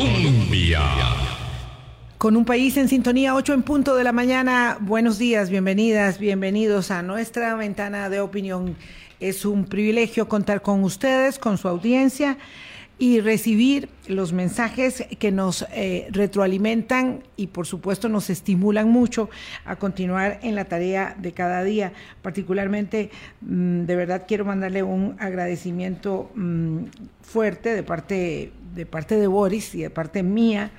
Colombia. Con un país en sintonía, 8 en punto de la mañana. Buenos días, bienvenidas, bienvenidos a nuestra ventana de opinión. Es un privilegio contar con ustedes, con su audiencia y recibir los mensajes que nos eh, retroalimentan y por supuesto nos estimulan mucho a continuar en la tarea de cada día. Particularmente, mm, de verdad quiero mandarle un agradecimiento mm, fuerte de parte, de parte de Boris y de parte mía.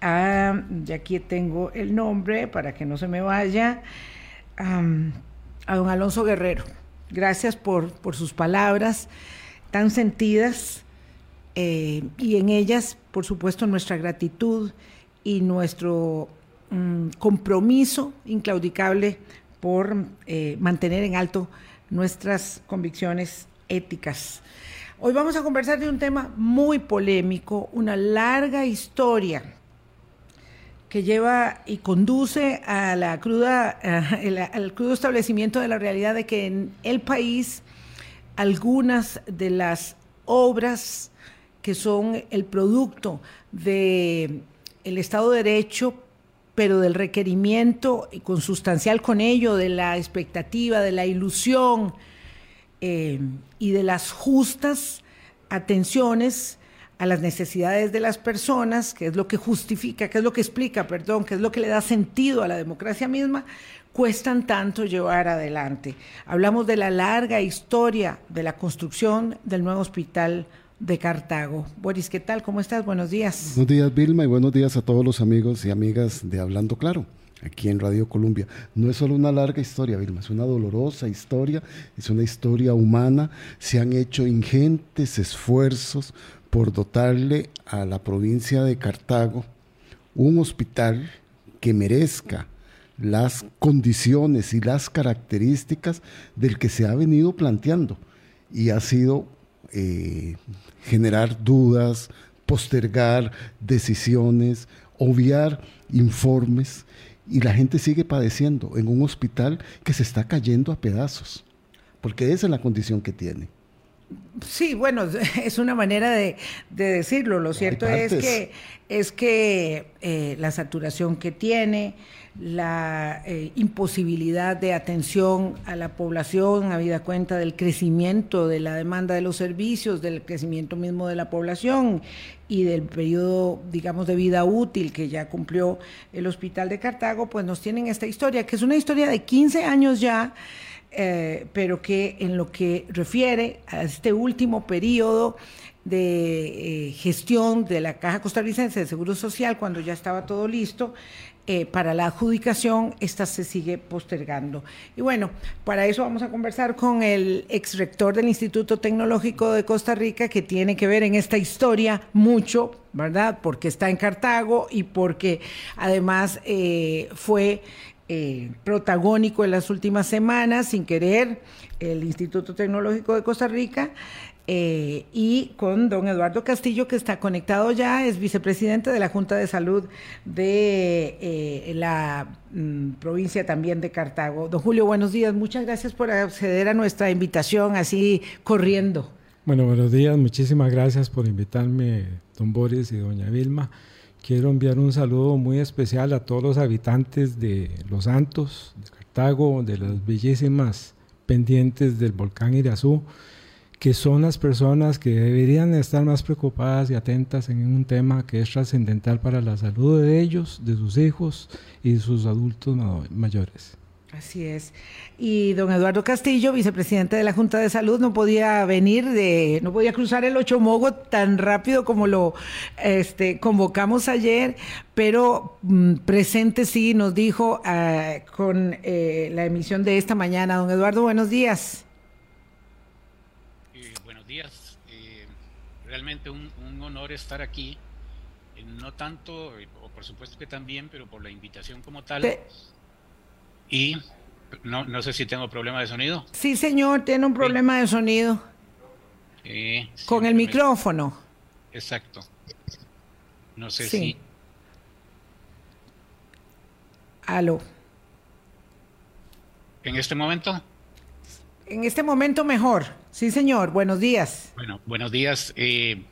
A, y aquí tengo el nombre para que no se me vaya, a don Alonso Guerrero. Gracias por, por sus palabras tan sentidas eh, y en ellas, por supuesto, nuestra gratitud y nuestro mm, compromiso inclaudicable por eh, mantener en alto nuestras convicciones éticas. Hoy vamos a conversar de un tema muy polémico, una larga historia que lleva y conduce cruda, al crudo establecimiento de la realidad de que en el país algunas de las obras que son el producto del el Estado de Derecho, pero del requerimiento y consustancial con ello, de la expectativa, de la ilusión eh, y de las justas atenciones a las necesidades de las personas, que es lo que justifica, que es lo que explica, perdón, que es lo que le da sentido a la democracia misma, cuestan tanto llevar adelante. Hablamos de la larga historia de la construcción del nuevo hospital de Cartago. Boris, ¿qué tal? ¿Cómo estás? Buenos días. Buenos días, Vilma, y buenos días a todos los amigos y amigas de Hablando Claro, aquí en Radio Colombia. No es solo una larga historia, Vilma, es una dolorosa historia, es una historia humana. Se han hecho ingentes esfuerzos por dotarle a la provincia de Cartago un hospital que merezca las condiciones y las características del que se ha venido planteando y ha sido eh, generar dudas, postergar decisiones, obviar informes y la gente sigue padeciendo en un hospital que se está cayendo a pedazos, porque esa es la condición que tiene. Sí, bueno, es una manera de, decirlo. Lo cierto es que, es que eh, la saturación que tiene, la eh, imposibilidad de atención a la población, habida cuenta del crecimiento de la demanda de los servicios, del crecimiento mismo de la población y del periodo, digamos, de vida útil que ya cumplió el Hospital de Cartago, pues nos tienen esta historia, que es una historia de 15 años ya, eh, pero que en lo que refiere a este último periodo, de eh, gestión de la Caja Costarricense de Seguro Social, cuando ya estaba todo listo, eh, para la adjudicación, esta se sigue postergando. Y bueno, para eso vamos a conversar con el ex rector del Instituto Tecnológico de Costa Rica, que tiene que ver en esta historia mucho, ¿verdad? Porque está en Cartago y porque además eh, fue eh, protagónico en las últimas semanas, sin querer, el Instituto Tecnológico de Costa Rica eh, y con don Eduardo Castillo, que está conectado ya, es vicepresidente de la Junta de Salud de eh, la mm, provincia también de Cartago. Don Julio, buenos días. Muchas gracias por acceder a nuestra invitación así corriendo. Bueno, buenos días. Muchísimas gracias por invitarme, don Boris y doña Vilma. Quiero enviar un saludo muy especial a todos los habitantes de Los Santos, de Cartago, de las bellísimas pendientes del volcán Irazú que son las personas que deberían estar más preocupadas y atentas en un tema que es trascendental para la salud de ellos, de sus hijos y de sus adultos mayores. Así es. Y don Eduardo Castillo, vicepresidente de la Junta de Salud, no podía venir de, no podía cruzar el Ochomogo tan rápido como lo este, convocamos ayer, pero mm, presente sí nos dijo ah, con eh, la emisión de esta mañana. Don Eduardo, buenos días. Realmente un, honor estar aquí, eh, no tanto, o por supuesto que también, pero por la invitación como tal. Y no, no sé si tengo problema de sonido. Sí, señor, tiene un problema de sonido. Con el micrófono. Exacto. No sé si. Aló. ¿En este momento? En este momento mejor. Sí, señor. Buenos días. Bueno, buenos días. Eh,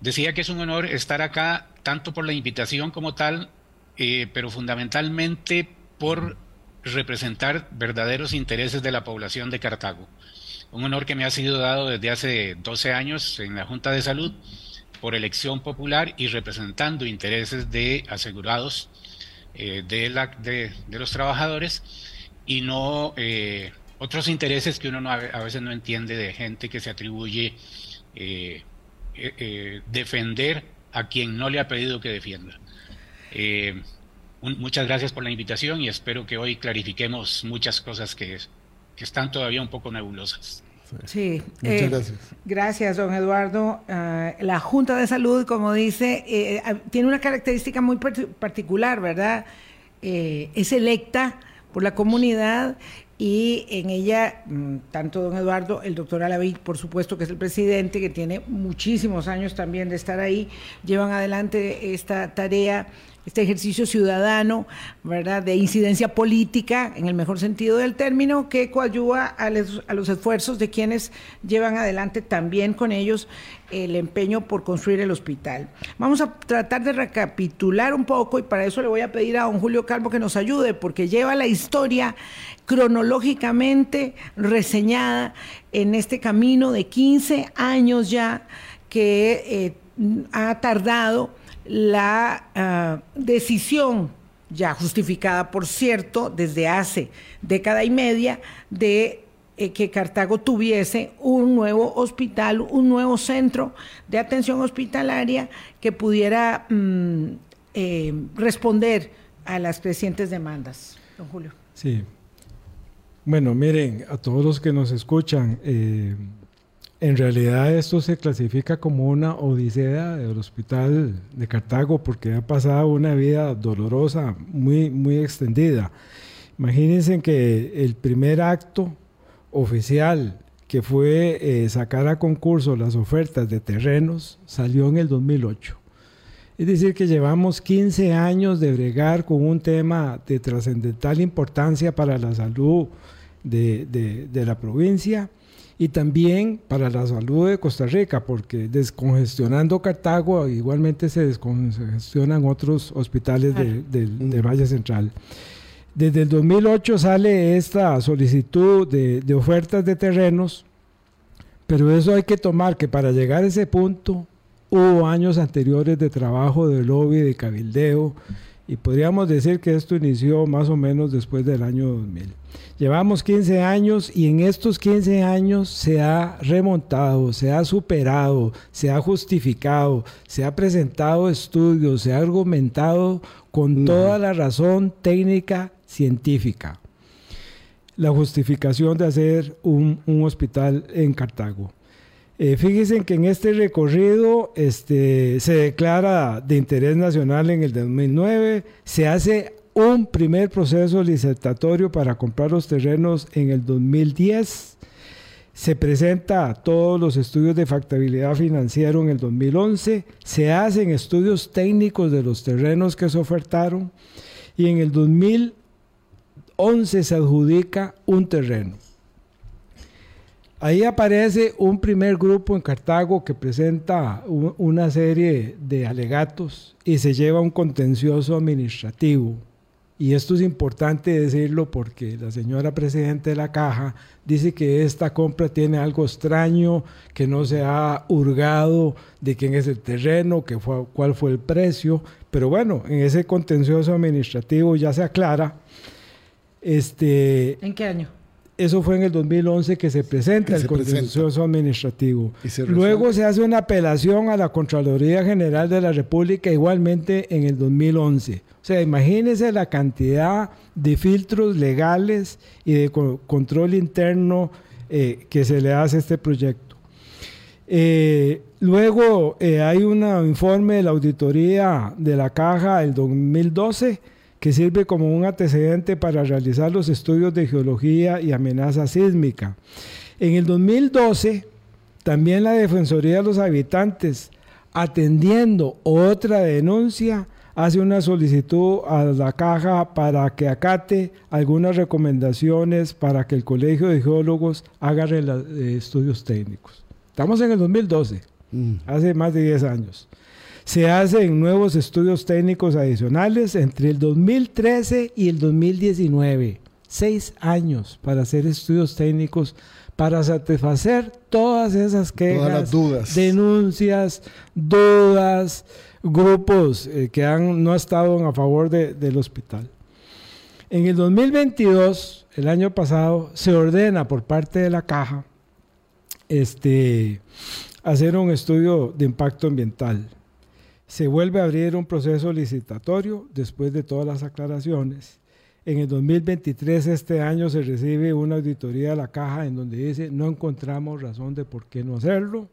Decía que es un honor estar acá, tanto por la invitación como tal, eh, pero fundamentalmente por representar verdaderos intereses de la población de Cartago. Un honor que me ha sido dado desde hace 12 años en la Junta de Salud por elección popular y representando intereses de asegurados eh, de, la, de, los trabajadores y no eh, otros intereses que uno a veces no entiende de gente que se atribuye eh, defender a quien no le ha pedido que defienda. muchas gracias por la invitación y espero que hoy clarifiquemos muchas cosas que, que están todavía un poco nebulosas. Sí, muchas eh, gracias. Gracias, don Eduardo. Ah, la Junta de Salud, como dice, eh, ah, tiene una característica muy particular, ¿verdad? Eh, es electa por la comunidad y en ella, mm, tanto don Eduardo, el doctor Alaví, por supuesto que es el presidente, que tiene muchísimos años también de estar ahí, llevan adelante esta tarea este ejercicio ciudadano, ¿verdad?, de incidencia política, en el mejor sentido del término, que coayuda a los, esfuerzos de quienes llevan adelante también con ellos el empeño por construir el hospital. Vamos a tratar de recapitular un poco y para eso le voy a pedir a don Julio Calvo que nos ayude, porque lleva la historia cronológicamente reseñada en este camino de 15 años ya que eh, ha tardado la ah, decisión ya justificada, por cierto, desde hace década y media, de eh, que Cartago tuviese un nuevo hospital, un nuevo centro de atención hospitalaria que pudiera mm, eh, responder a las crecientes demandas. Don Julio. Sí. Bueno, miren, a todos los que nos escuchan, eh, en realidad esto se clasifica como una odisea del hospital de Cartago porque ha pasado una vida dolorosa muy, muy extendida. Imagínense que el primer acto oficial que fue eh, sacar a concurso las ofertas de terrenos salió en el 2008. Es decir, que llevamos 15 años de bregar con un tema de trascendental importancia para la salud de, de la provincia y también para la salud de Costa Rica, porque descongestionando Cartago igualmente se descongestionan otros hospitales del Valle Central. Desde el 2008 sale esta solicitud de, de ofertas de terrenos, pero eso hay que tomar que para llegar a ese punto hubo años anteriores de trabajo de lobby, de cabildeo, y podríamos decir que esto inició más o menos después del año 2000. Llevamos 15 años y en estos 15 años se ha remontado, se ha superado, se ha justificado, se ha presentado estudios, se ha argumentado con toda la razón técnica científica la justificación de hacer un, un hospital en Cartago. Eh, fíjense que en este recorrido este, se declara de interés nacional en el 2009, se hace un primer proceso licitatorio para comprar los terrenos en el 2010, se presenta todos los estudios de factibilidad financiera en el 2011, se hacen estudios técnicos de los terrenos que se ofertaron y en el 2011 se adjudica un terreno. Ahí aparece un primer grupo en Cartago que presenta una serie de alegatos y se lleva un contencioso administrativo. Y esto es importante decirlo porque la señora presidenta de la caja dice que esta compra tiene algo extraño, que no se ha hurgado de quién es el terreno, que fue, cuál fue el precio. Pero bueno, en ese contencioso administrativo ya se aclara. Este, ¿En qué año? Eso fue en el 2011 que se presenta el contencioso administrativo. Luego se hace una apelación a la Contraloría General de la República igualmente en el 2011. O sea, imagínense la cantidad de filtros legales y de control interno eh, que se le hace a este proyecto. Eh, luego eh, hay un informe de la auditoría de la caja del 2012 que sirve como un antecedente para realizar los estudios de geología y amenaza sísmica. En el 2012, también la Defensoría de los Habitantes, atendiendo otra denuncia, hace una solicitud a la caja para que acate algunas recomendaciones para que el Colegio de Geólogos haga eh, estudios técnicos. Estamos en el 2012. mm. hace más de 10 años. Se hacen nuevos estudios técnicos adicionales entre el 2013 y el 2019. Seis años para hacer estudios técnicos para satisfacer todas esas quejas, dudas. denuncias, dudas, grupos eh, que han no estado a favor del hospital. En el 2022, el año pasado, se ordena por parte de la caja este, hacer un estudio de impacto ambiental. Se vuelve a abrir un proceso licitatorio después de todas las aclaraciones. En el 2023, este año, se recibe una auditoría de la caja en donde dice no encontramos razón de por qué no hacerlo.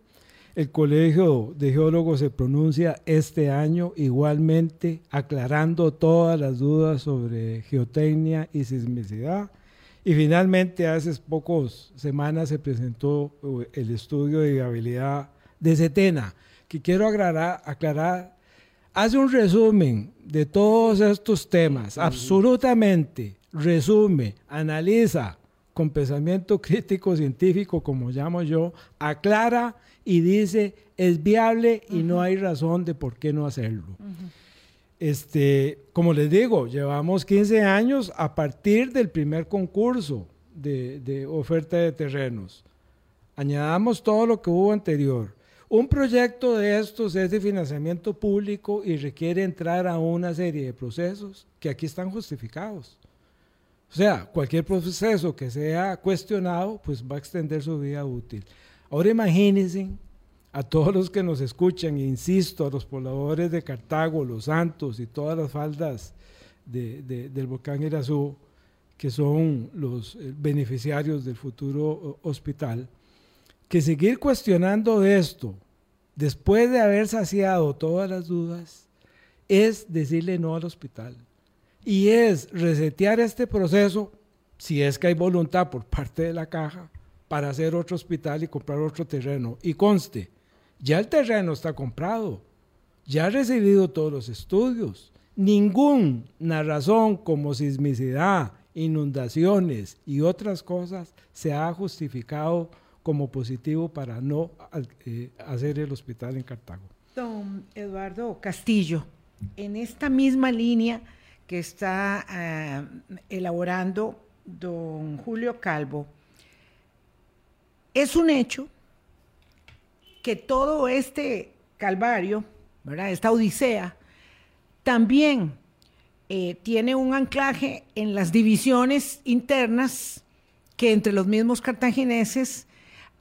El Colegio de Geólogos se pronuncia este año igualmente aclarando todas las dudas sobre geotecnia y sismicidad. Y finalmente, hace pocas semanas se presentó eh, el estudio de viabilidad de Setena, que quiero aclarar, aclarar hace un resumen de todos estos temas, absolutamente, resume, analiza con pensamiento crítico científico, como llamo yo, aclara y dice es viable y no hay razón de por qué no hacerlo. Este, como les digo, llevamos 15 años a partir del primer concurso de, de oferta de terrenos. Añadamos todo lo que hubo anterior. Un proyecto de estos es de financiamiento público y requiere entrar a una serie de procesos que aquí están justificados. O sea, cualquier proceso que sea cuestionado, pues va a extender su vida útil. Ahora imagínense a todos los que nos escuchan, e insisto, a los pobladores de Cartago, los Santos y todas las faldas del volcán Irazú, que son los eh, beneficiarios del futuro hospital, que seguir cuestionando esto después de haber saciado todas las dudas es decirle no al hospital. Y es resetear este proceso, si es que hay voluntad por parte de la caja, para hacer otro hospital y comprar otro terreno. Y conste, ya el terreno está comprado, ya ha recibido todos los estudios. Ninguna razón como sismicidad, inundaciones y otras cosas se ha justificado como positivo para no eh, hacer el hospital en Cartago. Don Eduardo Castillo, en esta misma línea que está eh, elaborando don Julio Calvo, es un hecho que todo este calvario, ¿verdad? esta odisea, también eh, tiene un anclaje en las divisiones internas que entre los mismos cartagineses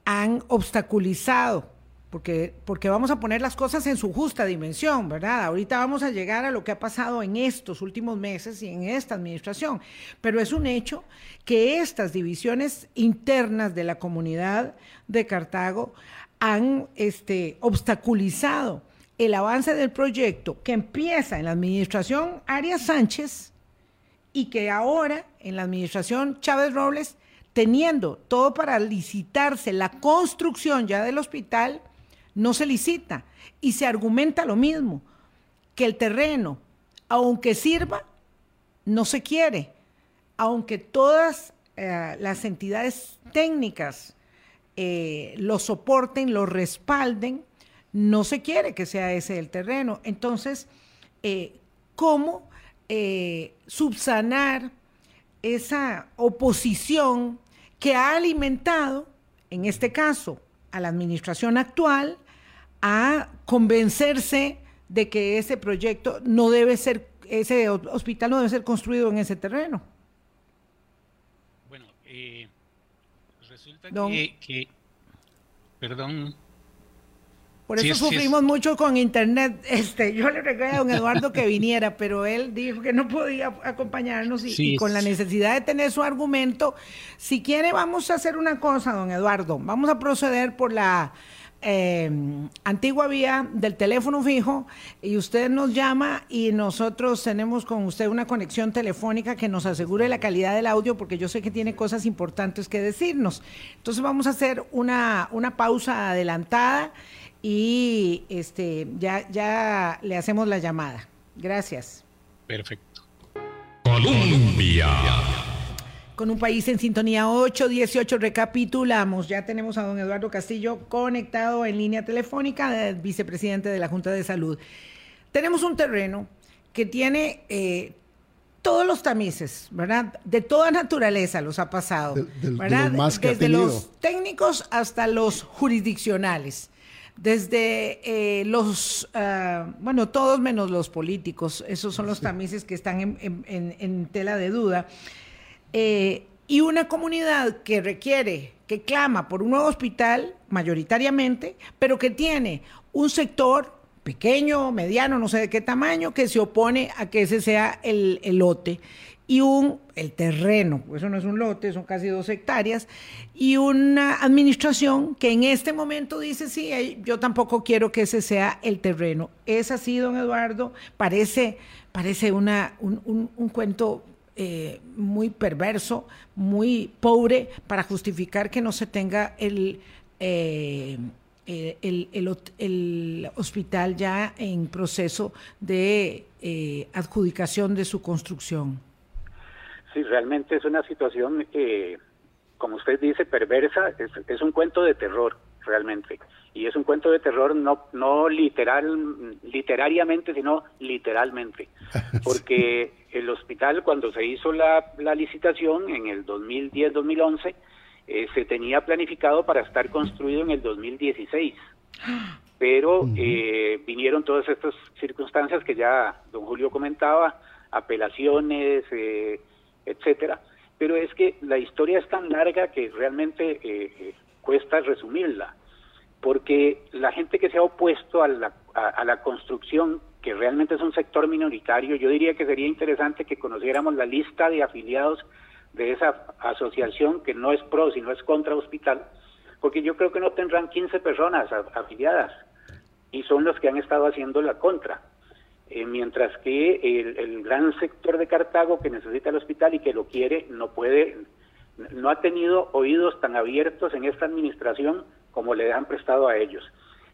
han obstaculizado, porque, porque vamos a poner las cosas en su justa dimensión, ¿verdad? Ahorita vamos a llegar a lo que ha pasado en estos últimos meses y en esta administración, pero es un hecho que estas divisiones internas de la comunidad de Cartago han este, obstaculizado el avance del proyecto que empieza en la administración Arias Sánchez y que ahora en la administración Chávez Robles, teniendo todo para licitarse la construcción ya del hospital, no se licita y se argumenta lo mismo, que el terreno, aunque sirva, no se quiere, aunque todas eh, las entidades técnicas eh, lo soporten, lo respalden, no se quiere que sea ese el terreno. Entonces, eh, ¿cómo subsanar esa oposición que ha alimentado, en este caso, a la administración actual, a convencerse de que ese proyecto no debe ser, ese hospital no debe ser construido en ese terreno? Bueno, eh, que, perdón. Por eso sufrimos mucho con internet. Este, yo le regalé a don Eduardo que viniera, pero él dijo que no podía acompañarnos y, con la necesidad de tener su argumento. Si quiere, vamos a hacer una cosa, don Eduardo. Vamos a proceder por la eh, antigua vía del teléfono fijo y usted nos llama y nosotros tenemos con usted una conexión telefónica que nos asegure la calidad del audio porque yo sé que tiene cosas importantes que decirnos. Entonces vamos a hacer una, una pausa adelantada y este, ya, ya le hacemos la llamada. Gracias. Perfecto. Colombia. con un país en sintonía 818. Recapitulamos, ya tenemos a don Eduardo Castillo conectado en línea telefónica, vicepresidente de la Junta de Salud. Tenemos un terreno que tiene eh, todos los tamices, ¿verdad? De toda naturaleza los ha pasado, ¿verdad? Desde los técnicos hasta los jurisdiccionales desde eh, los, ah, bueno, todos menos los políticos, esos son los tamices que están en, tela de duda, eh, y una comunidad que requiere, que clama por un nuevo hospital, mayoritariamente, pero que tiene un sector pequeño, mediano, no sé de qué tamaño, que se opone a que ese sea el, el lote y un, el terreno, eso no es un lote, son casi dos hectáreas, y una administración que en este momento dice, sí, yo tampoco quiero que ese sea el terreno. Es así, don Eduardo, parece, parece una, un, un, cuento eh, muy perverso, muy pobre, para justificar que no se tenga el... Eh, eh, el, el, el, hospital ya en proceso de adjudicación de su construcción. Sí, realmente es una situación, eh, como usted dice, perversa, es, un cuento de terror, realmente. Y es un cuento de terror no, no literal, literariamente, sino literalmente. Porque el hospital, cuando se hizo la, la licitación en el 2010-2011, eh, se tenía planificado para estar construido en el 2016. Pero eh, vinieron todas estas circunstancias que ya don Julio comentaba, apelaciones, eh, etcétera. Pero es que la historia es tan larga que realmente eh, eh, cuesta resumirla, porque la gente que se ha opuesto a la, a, la construcción, que realmente es un sector minoritario, yo diría que sería interesante que conociéramos la lista de afiliados de esa asociación que no es pro, sino es contra hospital, porque yo creo que no tendrán 15 personas afiliadas y son los que han estado haciendo la contra. Eh, mientras que el, gran sector de Cartago que necesita el hospital y que lo quiere no puede, no ha tenido oídos tan abiertos en esta administración como le han prestado a ellos.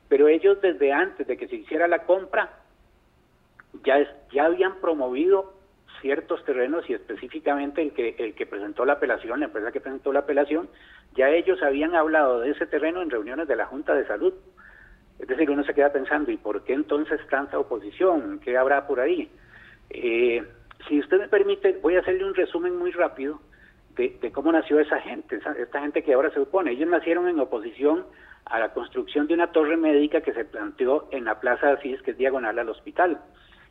Pero ellos desde antes de que se hiciera la compra ya, ya habían promovido ciertos terrenos y específicamente el que, el que presentó la apelación, la empresa que presentó la apelación, ya ellos habían hablado de ese terreno en reuniones de la Junta de Salud. Es decir, uno se queda pensando, ¿y por qué entonces tanta oposición? ¿Qué habrá por ahí? Eh, si usted me permite, voy a hacerle un resumen muy rápido de, cómo nació esa gente, esta gente que ahora se opone. Ellos nacieron en oposición a la construcción de una torre médica que se planteó en la Plaza Asís, que es diagonal al hospital.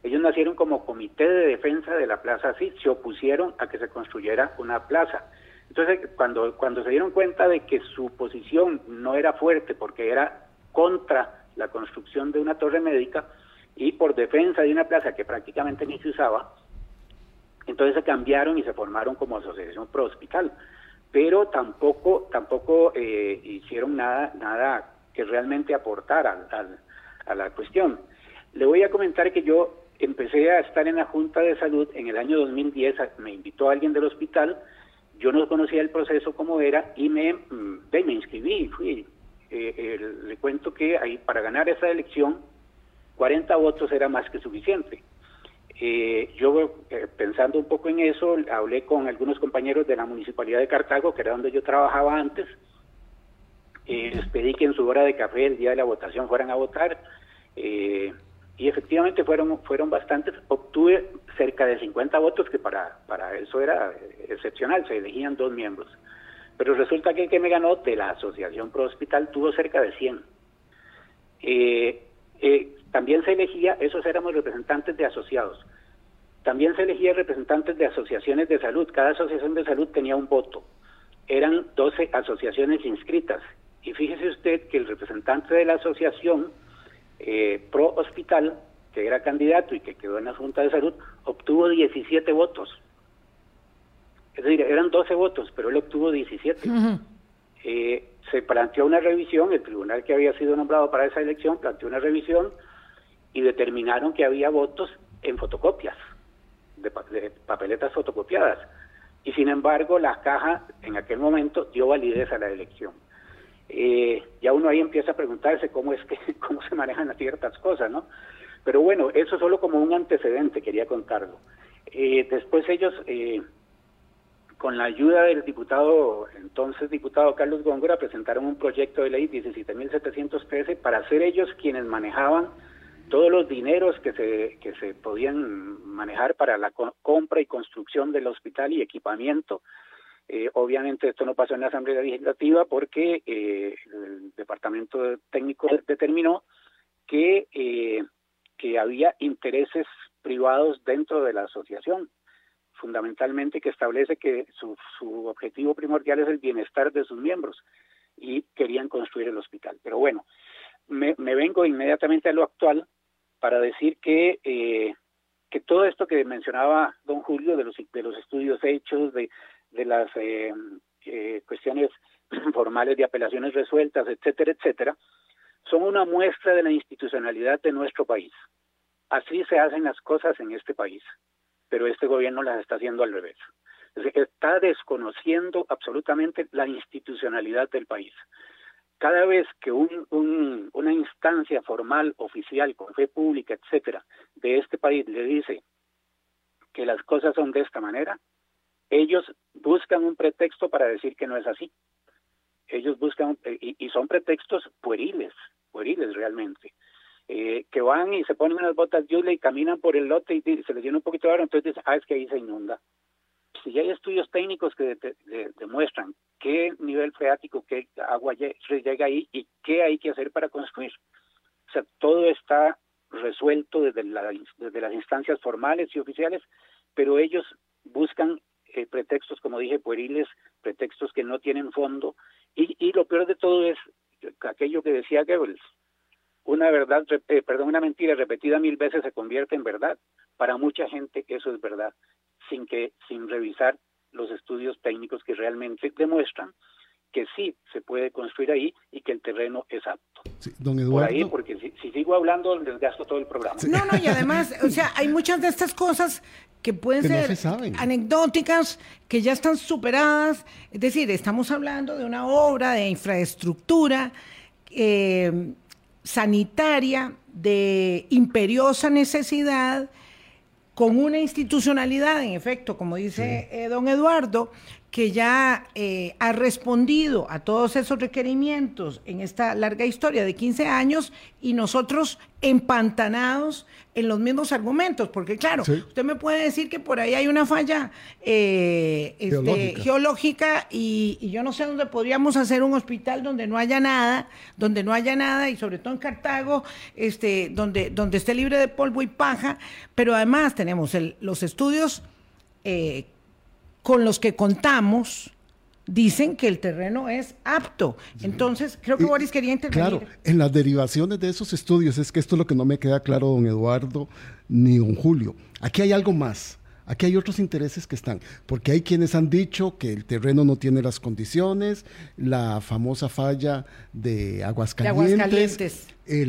Ellos nacieron como comité de defensa de la Plaza Asís, se opusieron a que se construyera una plaza. Entonces, cuando, cuando se dieron cuenta de que su posición no era fuerte porque era contra la construcción de una torre médica y por defensa de una plaza que prácticamente ni se usaba, entonces se cambiaron y se formaron como asociación pro hospital, pero tampoco tampoco eh, hicieron nada nada que realmente aportara a la cuestión. Le voy a comentar que yo empecé a estar en la Junta de Salud en el año 2010, me invitó alguien del hospital, yo no conocía el proceso como era y me, mm, me inscribí, fui eh, le cuento que ahí para ganar esa elección 40 votos era más que suficiente. Eh, yo eh, pensando un poco en eso, hablé con algunos compañeros de la Municipalidad de Cartago, que era donde yo trabajaba antes, les pedí que en su hora de café, el día de la votación, fueran a votar, y efectivamente fueron, fueron bastantes, obtuve cerca de 50 votos, que para, para eso era excepcional, se elegían dos miembros. Pero resulta que el que me ganó de la Asociación Pro Hospital tuvo cerca de 100. Eh, eh, también se elegía, esos éramos representantes de asociados. También se elegía representantes de asociaciones de salud. Cada asociación de salud tenía un voto. Eran 12 asociaciones inscritas. Y fíjese usted que el representante de la asociación eh, Pro Hospital, que era candidato y que quedó en la Junta de Salud, obtuvo 17 votos. Es decir, eran 12 votos, pero él obtuvo 17. Eh, se planteó una revisión, el tribunal que había sido nombrado para esa elección planteó una revisión y determinaron que había votos en fotocopias, de, papeletas fotocopiadas. Y sin embargo, la caja en aquel momento dio validez a la elección. Eh, ya uno ahí empieza a preguntarse cómo es que cómo se manejan ciertas cosas, ¿no? Pero bueno, eso solo como un antecedente quería contarlo. Eh, después ellos con la ayuda del diputado, entonces diputado Carlos Góngora, presentaron un proyecto de ley 17.713 para ser ellos quienes manejaban todos los dineros que se, que se podían manejar para la compra y construcción del hospital y equipamiento. Eh, obviamente esto no pasó en la Asamblea Legislativa porque eh, el Departamento Técnico determinó que, eh, que había intereses privados dentro de la asociación, fundamentalmente que establece que su, su objetivo primordial es el bienestar de sus miembros y querían construir el hospital. Pero bueno, me, vengo inmediatamente a lo actual para decir que, eh, que todo esto que mencionaba don Julio de los, de los estudios hechos, de, de las eh, eh, cuestiones formales de apelaciones resueltas, etcétera, etcétera, son una muestra de la institucionalidad de nuestro país. Así se hacen las cosas en este país, pero este gobierno las está haciendo al revés. Está desconociendo absolutamente la institucionalidad del país cada vez que un, una instancia formal, oficial, con fe pública, etcétera, de este país le dice que las cosas son de esta manera, ellos buscan un pretexto para decir que no es así. Ellos buscan, y, son pretextos pueriles, pueriles realmente, eh, que van y se ponen unas botas de y caminan por el lote y se les llena un poquito de agua, entonces ah, es que ahí se inunda si hay estudios técnicos que demuestran qué nivel freático, qué agua llega ahí y qué hay que hacer para construir. O sea, todo está resuelto desde, desde las instancias formales y oficiales, pero ellos buscan eh, pretextos, como dije, pueriles, pretextos que no tienen fondo. Y, y lo peor de todo es aquello que decía Goebbels, una verdad, eh, perdón, una mentira repetida mil veces se convierte en verdad. Para mucha gente eso es verdad sin que sin revisar los estudios técnicos que realmente demuestran que sí se puede construir ahí y que el terreno es apto. don Eduardo. Por ahí, porque si, sigo hablando, desgasto todo el programa. No, no, y además, o sea, hay muchas de estas cosas que pueden ser anecdóticas, que ya están superadas. Es decir, estamos hablando de una obra de infraestructura eh, sanitaria de imperiosa necesidad con una institucionalidad, en efecto, como dice eh, don Eduardo, que ya eh, ha respondido a todos esos requerimientos en esta larga historia de 15 años y nosotros empantanados en los mismos argumentos, porque claro, usted me puede decir que por ahí hay una falla eh, este, geológica, y, yo no sé dónde podríamos hacer un hospital donde no haya nada, donde no haya nada y sobre todo en Cartago, este, donde, donde esté libre de polvo y paja, pero además tenemos los estudios eh, con los que contamos dicen que el terreno es apto. Entonces, creo que Boris quería intervenir. Claro, en las derivaciones de esos estudios, es que esto es lo que no me queda claro, don Eduardo ni don Julio. Aquí hay algo más. Aquí hay otros intereses que están, porque hay quienes han dicho que el terreno no tiene las condiciones, la famosa falla de Aguascalientes, eh,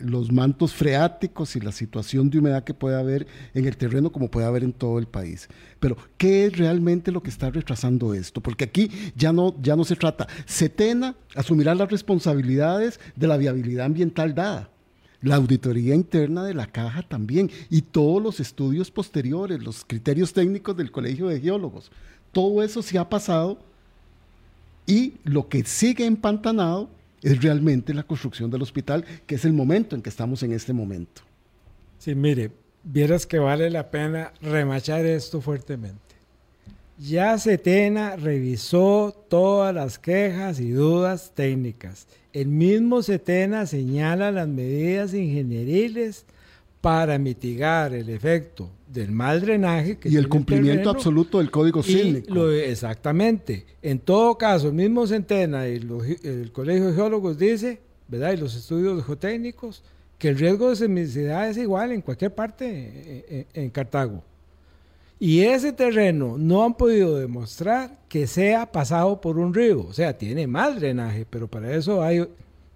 los mantos freáticos y la situación de humedad que puede haber en el terreno como puede haber en todo el país. Pero, ¿qué es realmente lo que está retrasando esto? Porque aquí ya no, ya no se trata. Setena asumirá las responsabilidades de la viabilidad ambiental dada la auditoría interna de la caja también y todos los estudios posteriores, los criterios técnicos del Colegio de Geólogos. Todo eso se ha pasado y lo que sigue empantanado es realmente la construcción del hospital, que es el momento en que estamos en este momento. Sí, mire, vieras que vale la pena remachar esto fuertemente. Ya Setena revisó todas las quejas y dudas técnicas. El mismo Setena señala las medidas ingenieriles para mitigar el efecto del mal drenaje. y el cumplimiento absoluto del código sísmico. exactamente. En todo caso, el mismo Setena y el Colegio de Geólogos dice, ¿verdad? Y los estudios geotécnicos, que el riesgo de sismicidad es igual en cualquier parte en Cartago. Y ese terreno no han podido demostrar que sea pasado por un río. O sea, tiene mal drenaje, pero para eso hay,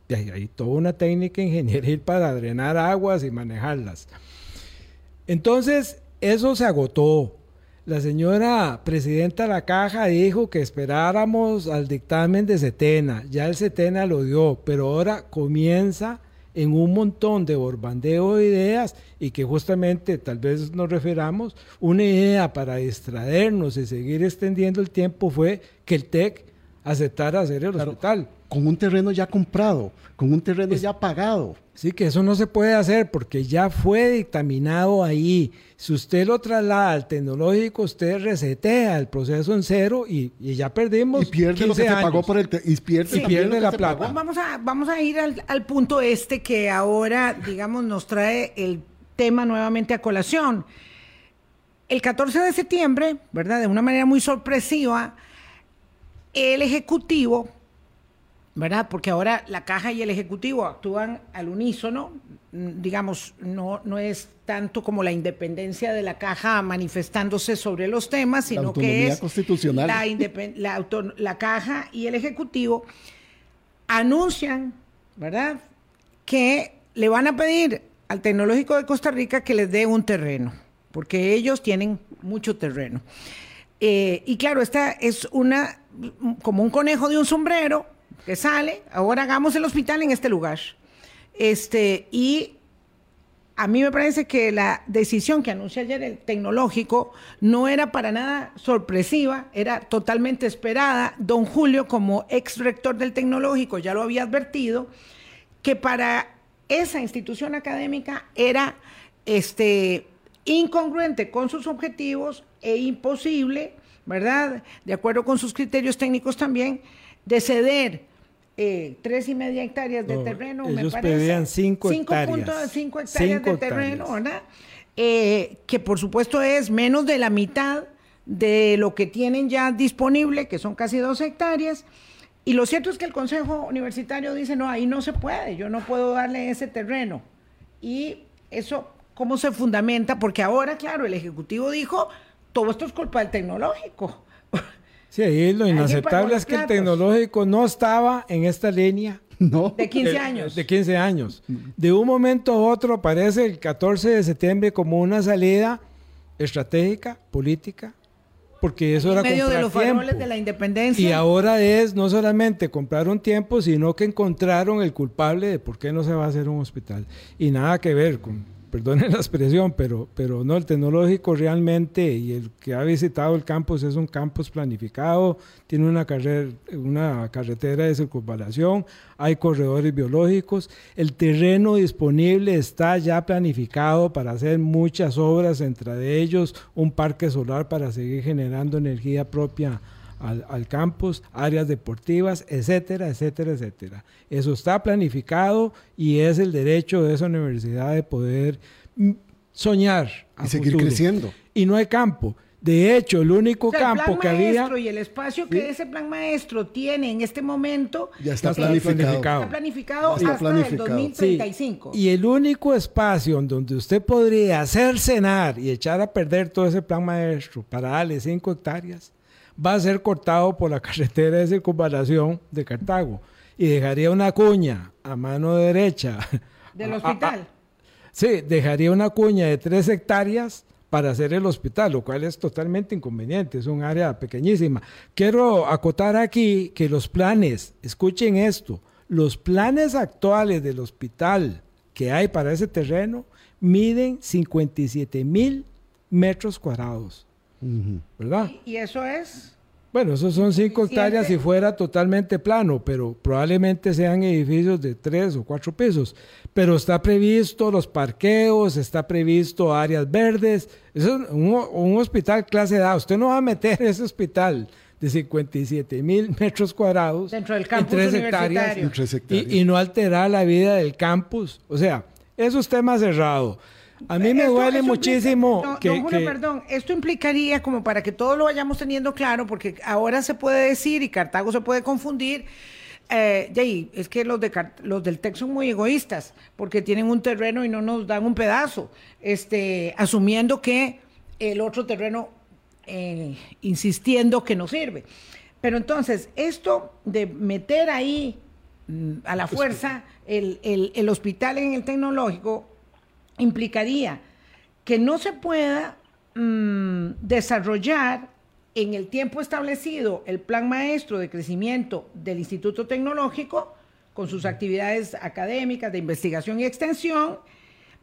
hay toda una técnica ingenieril para drenar aguas y manejarlas. Entonces, eso se agotó. La señora presidenta de la caja dijo que esperáramos al dictamen de Setena. Ya el Setena lo dio, pero ahora comienza en un montón de borbandeo de ideas y que justamente tal vez nos referamos, una idea para distraernos y seguir extendiendo el tiempo fue que el TEC aceptara hacer el hospital. Con un terreno ya comprado, con un terreno ya pagado. Sí, que eso no se puede hacer porque ya fue dictaminado ahí. Si usted lo traslada al tecnológico, usted resetea el proceso en cero y, ya perdimos. Y pierde lo que se pagó por el. y pierde, la plata. Vamos a, vamos a ir al, al punto este que ahora, digamos, nos trae el tema nuevamente a colación. El 14 de septiembre, ¿verdad? De una manera muy sorpresiva, el Ejecutivo ¿verdad? Porque ahora la caja y el ejecutivo actúan al unísono, mm, digamos, no, no es tanto como la independencia de la caja manifestándose sobre los temas, sino que es constitucional. La, la, caja y el ejecutivo anuncian, ¿verdad? Que le van a pedir al Tecnológico de Costa Rica que les dé un terreno, porque ellos tienen mucho terreno. Eh, y claro, esta es una como un conejo de un sombrero, que sale, ahora hagamos el hospital en este lugar. Este, y a mí me parece que la decisión que anunció ayer el tecnológico no era para nada sorpresiva, era totalmente esperada. Don Julio, como ex rector del tecnológico, ya lo había advertido, que para esa institución académica era este, incongruente con sus objetivos e imposible, ¿verdad? De acuerdo con sus criterios técnicos también, de ceder eh, tres y media hectáreas de terreno, ellos me pedían cinco, hectáreas. cinco hectáreas de terreno, ¿verdad? Eh, que por supuesto es menos de la mitad de lo que tienen ya disponible, que son casi dos hectáreas. Y lo cierto es que el Consejo Universitario dice, no, ahí no se puede, yo no puedo darle ese terreno. Y eso, ¿cómo se fundamenta? Porque ahora, claro, el Ejecutivo dijo, todo esto es culpa del tecnológico. Sí, ahí lo inaceptable es que el tecnológico no estaba en esta línea. No. De 15 años. De 15 años. De un momento a otro aparece el 14 de septiembre como una salida estratégica, política, porque eso era medio de los tiempo. de la independencia. Y ahora es no solamente comprar un tiempo, sino que encontraron el culpable de por qué no se va a hacer un hospital. Y nada que ver con perdonen la expresión, pero, pero no, el tecnológico realmente, y el que ha visitado el campus es un campus planificado, tiene una, una carretera de circunvalación, hay corredores biológicos, el terreno disponible está ya planificado para hacer muchas obras, entre ellos un parque solar para seguir generando energía propia al, campus, áreas deportivas, etcétera, etcétera, etcétera. Eso está planificado y es el derecho de esa universidad de poder mm, soñar. y seguir creciendo. Y no hay campo. De hecho, el único campo que había... Y el espacio que ese plan maestro tiene en este momento... Ya está planificado. Está planificado hasta el 2035. Y el único espacio donde usted podría hacer cenar y echar a perder todo ese plan maestro para darle 5 hectáreas va a ser cortado por la carretera de circunvalación de Cartago y dejaría una cuña a mano derecha. ¿Del hospital? sí, dejaría una cuña de tres hectáreas para hacer el hospital, lo cual es totalmente inconveniente, es un área pequeñísima. Quiero acotar aquí que los planes, escuchen esto, los planes actuales del hospital que hay para ese terreno miden 57 mil metros cuadrados. ¿Verdad? ¿Y, eso es? Bueno, eso son cinco hectáreas si fuera totalmente plano, pero probablemente sean edificios de tres o cuatro pisos. Pero está previsto los parqueos, está previsto áreas verdes. Es un, hospital clase A. Usted no va a meter ese hospital de 57 mil metros cuadrados dentro del campus en tres hectáreas, y, y, no alterar la vida del campus. O sea, eso es tema cerrado. A mí me duele muchísimo que, perdón, esto implicaría como para que todos lo vayamos teniendo claro, porque ahora se puede decir y Cartago se puede confundir. Eh, es que los, de, los del TEC son muy egoístas, porque tienen un terreno y no nos dan un pedazo, este, asumiendo que el otro terreno, eh, insistiendo que no sirve. Pero entonces, esto de meter ahí mm, a la fuerza el, el hospital en el tecnológico implicaría que no se pueda mm, desarrollar en el tiempo establecido el plan maestro de crecimiento del Instituto Tecnológico con sus actividades académicas de investigación y extensión,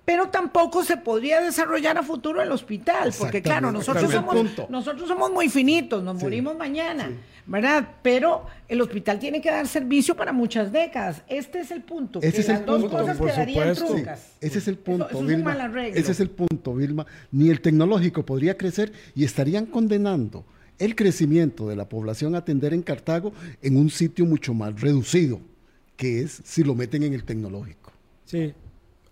pero tampoco se podría desarrollar a futuro el hospital, porque claro, nosotros somos, nosotros somos muy finitos, nos morimos mañana, ¿verdad? Pero el hospital tiene que dar servicio para muchas décadas. Este es el punto. Ese es el punto, ese es el punto, Vilma. Ese es el punto, Vilma. Ni el tecnológico podría crecer y estarían condenando el crecimiento de la población a atender en Cartago en un sitio mucho más reducido, que es si lo meten en el tecnológico. Sí,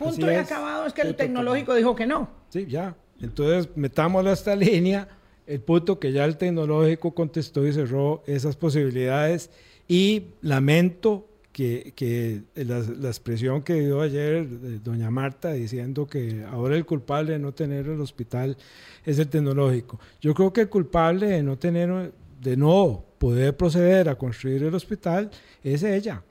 Punto y acabado es que el tecnológico dijo que no. Sí, ya. Entonces, metámoslo a esta línea. El punto que ya el tecnológico contestó y cerró esas posibilidades. Y lamento que, que la, la, expresión que dio ayer doña Marta diciendo que ahora el culpable de no tener el hospital es el tecnológico. Yo creo que el culpable de no tener, de no poder proceder a construir el hospital es ella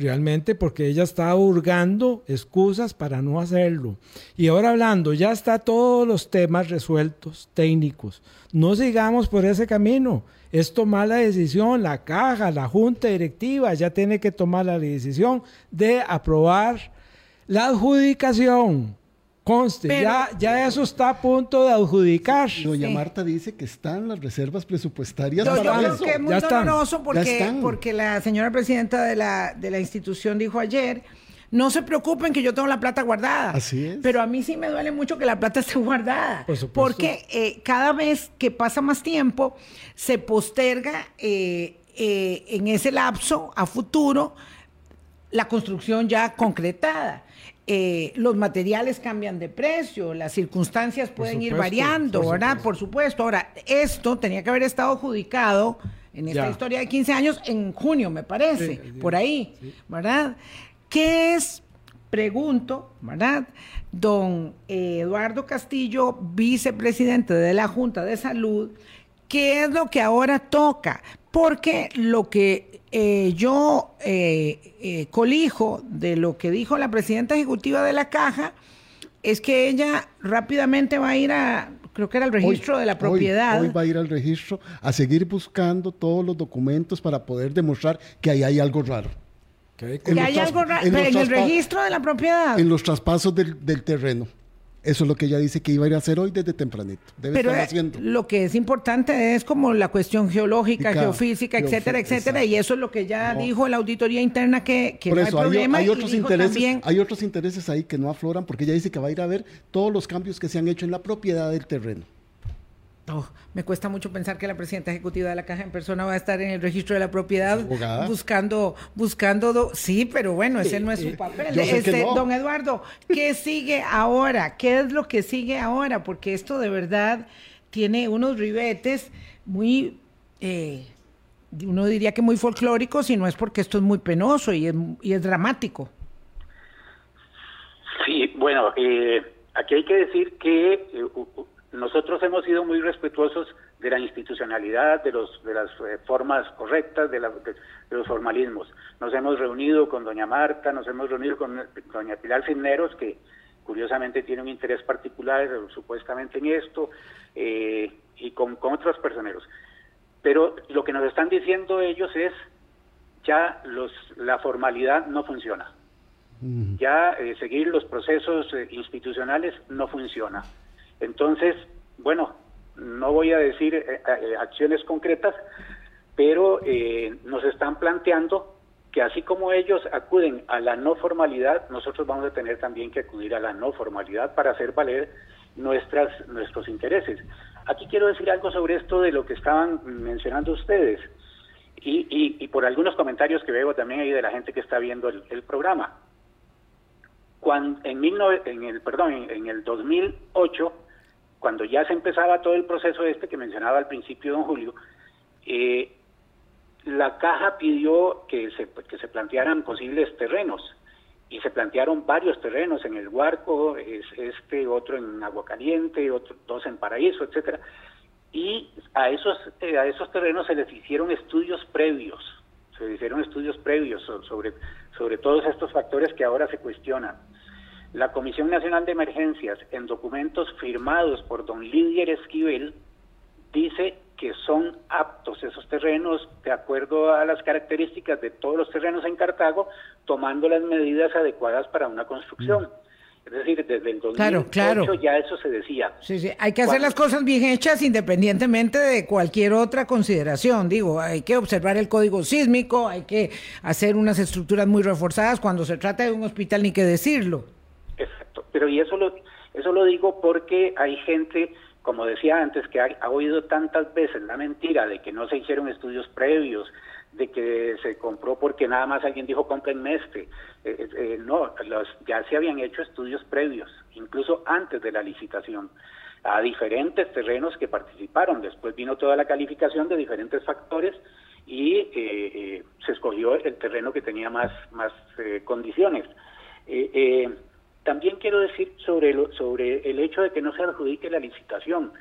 realmente porque ella está hurgando excusas para no hacerlo. Y ahora hablando, ya está todos los temas resueltos, técnicos. No sigamos por ese camino. Es tomar la decisión, la caja, la junta directiva ya tiene que tomar la decisión de aprobar la adjudicación Conste, ya, ya eso está a punto de adjudicar. Doña Marta dice que están las reservas presupuestarias para yo creo que es muy doloroso porque, porque la señora presidenta de la, de la institución dijo ayer, no se preocupen que yo tengo la plata guardada. Así es. Pero a mí sí me duele mucho que la plata esté guardada. porque eh, cada vez que pasa más tiempo, se posterga eh, eh, en ese lapso a futuro la construcción ya concretada. Eh, los materiales cambian de precio, las circunstancias pueden ir variando, ¿verdad? Por supuesto. Ahora, esto tenía que haber estado adjudicado en esta historia de 15 años en junio, me parece, por ahí, ¿verdad? ¿Qué es, pregunto, ¿verdad? Don Eduardo Castillo, vicepresidente de la Junta de Salud, ¿qué es lo que ahora toca? Porque lo que eh, yo eh, eh, colijo de lo que dijo la presidenta ejecutiva de la caja es que ella rápidamente va a ir a, creo que era el registro de la propiedad. Hoy, va a ir al registro a seguir buscando todos los documentos para poder demostrar que ahí hay algo raro. Que hay, algo raro, en, el registro de la propiedad. En los traspasos del, del terreno. Eso es lo que ella dice que iba a ir a hacer hoy desde tempranito. Debe Pero estar haciendo. lo que es importante es como la cuestión geológica, geofísica, etcétera, etcétera. Y eso es lo que ya dijo la auditoría interna que, que no hay problema. Hay, otros intereses, hay otros intereses ahí que no afloran porque ella dice que va a ir a ver todos los cambios que se han hecho en la propiedad del terreno. Oh, me cuesta mucho pensar que la presidenta ejecutiva de la Caja en persona va a estar en el registro de la propiedad buscando, buscando, sí, pero bueno, ese no es su papel. Este, Don Eduardo, ¿qué sigue ahora? ¿Qué es lo que sigue ahora? Porque esto de verdad tiene unos ribetes muy, eh, uno diría que muy folclóricos, y no es porque esto es muy penoso y es, y es dramático. Sí, bueno, eh, aquí hay que decir que eh, nosotros hemos sido muy respetuosos de la institucionalidad, de, los, de las eh, formas correctas, de, los formalismos. Nos hemos reunido con doña Marta, nos hemos reunido con doña Pilar Cisneros, que curiosamente tiene un interés particular eh, supuestamente en esto, eh, y con, otros personeros. Pero lo que nos están diciendo ellos es, ya los, la formalidad no funciona. Ya seguir los procesos institucionales no funciona. Entonces, bueno, no voy a decir eh, eh, acciones concretas, pero eh, nos están planteando que así como ellos acuden a la no formalidad, nosotros vamos a tener también que acudir a la no formalidad para hacer valer nuestras, nuestros intereses. Aquí quiero decir algo sobre esto de lo que estaban mencionando ustedes y, por algunos comentarios que veo también ahí de la gente que está viendo el, programa. Cuando, en, en el, perdón, en el 2008 cuando ya se empezaba todo el proceso este que mencionaba al principio don Julio, eh, la caja pidió que se, que se plantearan posibles terrenos y se plantearon varios terrenos en el Huarco, este otro en Agua Caliente, otro, dos en Paraíso, etcétera. Y a esos eh, a esos terrenos se les hicieron estudios previos, se hicieron estudios previos sobre sobre todos estos factores que ahora se cuestionan. La Comisión Nacional de Emergencias, en documentos firmados por don Lidier Esquivel, dice que son aptos esos terrenos de acuerdo a las características de todos los terrenos en Cartago, tomando las medidas adecuadas para una construcción. Es decir, desde el 2008 ya eso se decía. Sí, sí, hay que hacer las cosas bien hechas independientemente de cualquier otra consideración. Digo, hay que observar el código sísmico, hay que hacer unas estructuras muy reforzadas. Cuando se trata de un hospital, ni que decirlo. Pero y eso lo, eso lo digo porque hay gente como decía antes, que ha, oído tantas veces la mentira de que no se hicieron estudios previos, de que se compró porque nada más alguien dijo compren este. Eh, eh, no, los, ya se habían hecho estudios previos, incluso antes de la licitación, a diferentes terrenos que participaron. Después vino toda la calificación de diferentes factores y eh, se escogió el terreno que tenía más, más condiciones. También quiero decir sobre, sobre el hecho de que no se adjudique la licitación.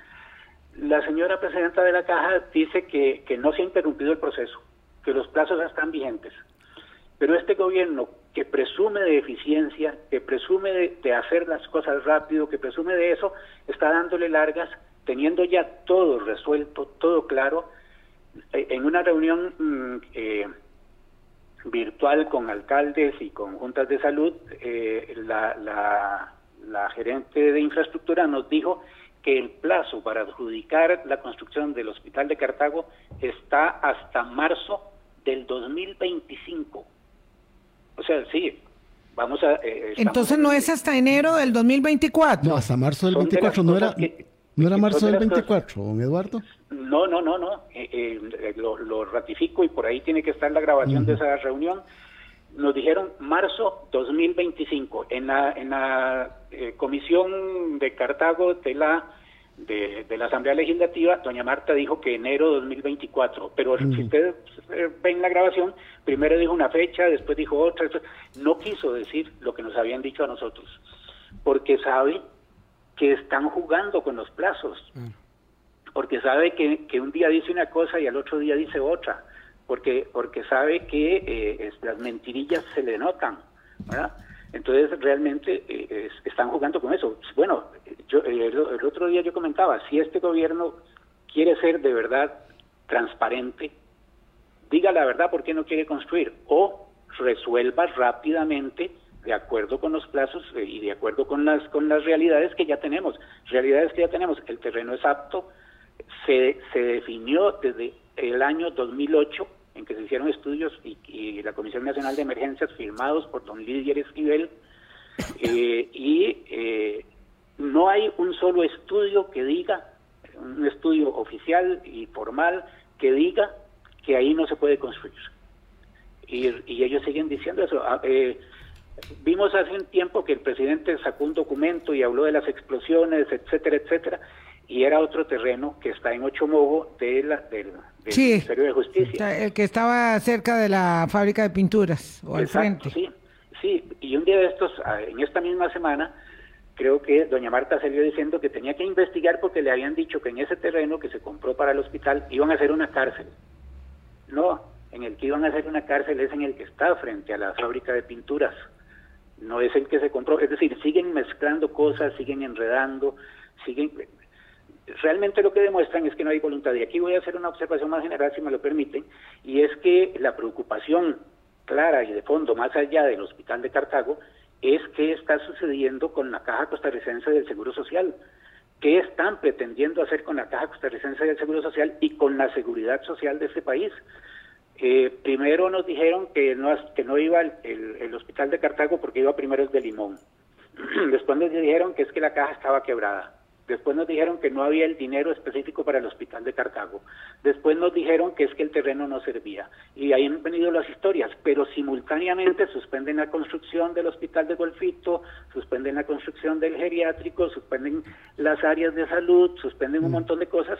La señora presidenta de la Caja dice que, no se ha interrumpido el proceso, que los plazos están vigentes. Pero este gobierno que presume de eficiencia, que presume de, hacer las cosas rápido, que presume de eso, está dándole largas, teniendo ya todo resuelto, todo claro. Eh, en una reunión mm, eh, virtual con alcaldes y con juntas de salud, eh, la, la, gerente de infraestructura nos dijo que el plazo para adjudicar la construcción del hospital de Cartago está hasta marzo del 2025. O sea, sí, vamos a... Eh, Entonces no es hasta enero del 2024. No, hasta marzo del 24 no era... ¿No era marzo del 24, don Eduardo? No, no, no, no. Eh, eh, lo, ratifico y por ahí tiene que estar la grabación de esa reunión. Nos dijeron marzo 2025. En la, en la eh, comisión de Cartago de la de, la Asamblea Legislativa, doña Marta dijo que enero 2024, pero si ustedes ven la grabación, primero dijo una fecha, después dijo otra, no quiso decir lo que nos habían dicho a nosotros, porque sabe que están jugando con los plazos, porque sabe que, que, un día dice una cosa y al otro día dice otra, porque, porque sabe que eh, las mentirillas se le notan, ¿verdad? Entonces realmente eh, están jugando con eso. Bueno, yo, el, el, otro día yo comentaba, si este gobierno quiere ser de verdad transparente, diga la verdad por qué no quiere construir o resuelva rápidamente de acuerdo con los plazos eh, y de acuerdo con las con las realidades que ya tenemos. Realidades que ya tenemos. El terreno es apto. Se, se definió desde el año 2008 en que se hicieron estudios y, la Comisión Nacional de Emergencias firmados por don Lidier Esquivel eh, y eh, no hay un solo estudio que diga, un estudio oficial y formal que diga que ahí no se puede construir. Y, y ellos siguen diciendo eso. Ah, eh, Vimos hace un tiempo que el presidente sacó un documento y habló de las explosiones, etcétera, etcétera, y era otro terreno que está en Ochomogo de la, del, Ministerio de Justicia. El que estaba cerca de la fábrica de pinturas, o al frente. Sí, sí, y un día de estos, ah, en esta misma semana, creo que doña Marta salió diciendo que tenía que investigar porque le habían dicho que en ese terreno que se compró para el hospital iban a hacer una cárcel. No, en el que iban a hacer una cárcel es en el que está frente a la fábrica de pinturas no es el que se compró, es decir, siguen mezclando cosas, siguen enredando, siguen... Realmente lo que demuestran es que no hay voluntad. Y aquí voy a hacer una observación más general, si me lo permiten, y es que la preocupación clara y de fondo, más allá del Hospital de Cartago, es qué está sucediendo con la Caja Costarricense del Seguro Social. ¿Qué están pretendiendo hacer con la Caja Costarricense del Seguro Social y con la seguridad social de este país? Eh, primero nos dijeron que no, que no iba el, el, hospital de Cartago porque iba primero el de Limón. Después nos dijeron que es que la caja estaba quebrada. Después nos dijeron que no había el dinero específico para el hospital de Cartago. Después nos dijeron que es que el terreno no servía. Y ahí han venido las historias, pero simultáneamente suspenden la construcción del hospital de Golfito, suspenden la construcción del geriátrico, suspenden las áreas de salud, suspenden un mm. montón de cosas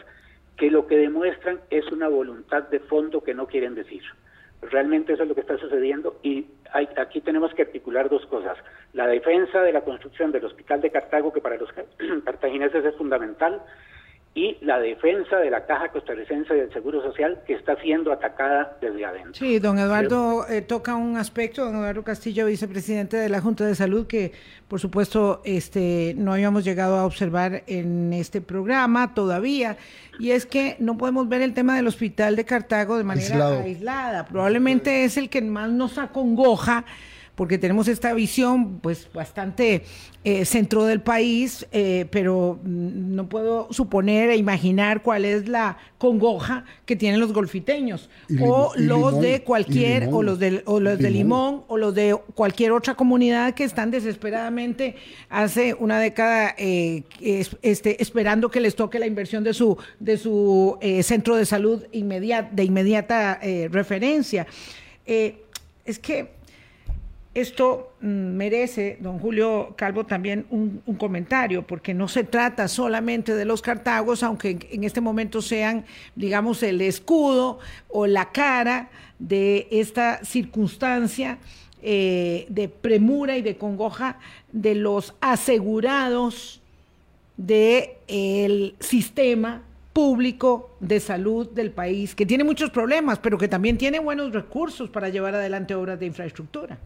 que lo que demuestran es una voluntad de fondo que no quieren decir. Realmente eso es lo que está sucediendo y aquí tenemos que articular dos cosas. La defensa de la construcción del Hospital de Cartago, que para los cartagineses es fundamental, y la defensa de la Caja Costarricense del Seguro Social que está siendo atacada desde adentro. Sí, don Eduardo eh, toca un aspecto, don Eduardo Castillo, vicepresidente de la Junta de Salud, que por supuesto este, no habíamos llegado a observar en este programa todavía, y es que no podemos ver el tema del hospital de Cartago de manera aislada. Probablemente es el que más nos acongoja porque tenemos esta visión pues bastante eh, centro del país, eh, pero mm, no puedo suponer e imaginar cuál es la congoja que tienen los golfiteños o los de cualquier o los de o los de Limón o los de cualquier otra comunidad que están desesperadamente hace una década eh, este, esperando que les toque la inversión de su de su centro de salud inmediata de inmediata referencia. es que esto mm, merece, don Julio Calvo, también un, comentario, porque no se trata solamente de los cartagos, aunque en este momento sean, digamos, el escudo o la cara de esta circunstancia eh, de premura y de congoja de los asegurados del sistema público de salud del país, que tiene muchos problemas, pero que también tiene buenos recursos para llevar adelante obras de infraestructura.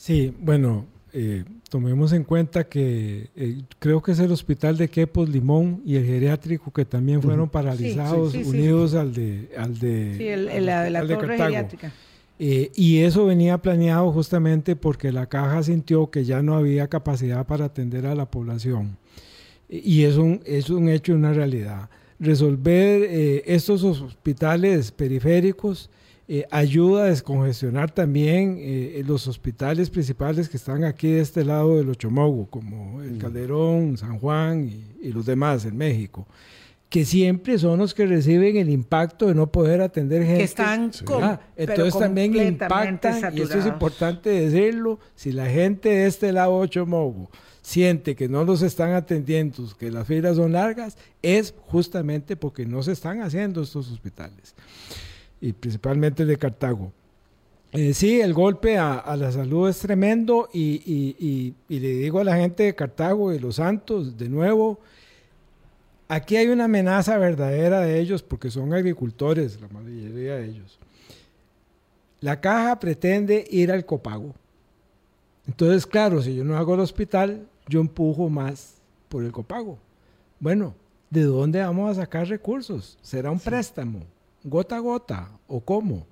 Sí, bueno, eh, tomemos en cuenta que eh, creo que es el hospital de Quepos Limón y el geriátrico que también fueron paralizados, unidos al de al de, el, la, de la torre geriátrica. Eh, y eso venía planeado justamente porque la caja sintió que ya no había capacidad para atender a la población. Y es un, es un hecho, una realidad. Resolver estos hospitales periféricos eh, ayuda a descongestionar también eh, los hospitales principales que están aquí de este lado del Ochomogo, como el mm. Calderón, San Juan y, los demás en México, que siempre son los que reciben el impacto de no poder atender gente. Que están Entonces también impactan, y eso es importante decirlo, si la gente de este lado Ochomogo siente que no los están atendiendo, que las filas son largas, es justamente porque no se están haciendo estos hospitales y principalmente de Cartago. Eh, sí, el golpe a, la salud es tremendo y, le digo a la gente de Cartago y los Santos, de nuevo, aquí hay una amenaza verdadera de ellos porque son agricultores, la mayoría de ellos. La caja pretende ir al copago. Entonces, claro, si yo no hago el hospital, yo empujo más por el copago. Bueno, ¿de dónde vamos a sacar recursos? ¿Será un préstamo? Gota a gota o cómo.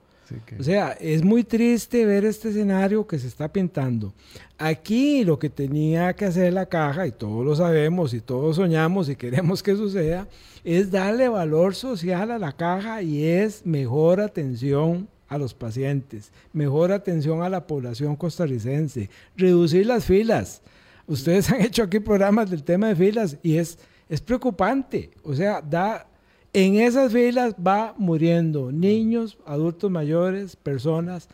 O sea, es muy triste ver este escenario que se está pintando. Aquí lo que tenía que hacer la caja, y todos lo sabemos y todos soñamos y queremos que suceda, es darle valor social a la caja y es mejor atención a los pacientes, mejor atención a la población costarricense, reducir las filas. Ustedes han hecho aquí programas del tema de filas y es, es preocupante. O sea, da en esas filas va muriendo niños, adultos mayores, personas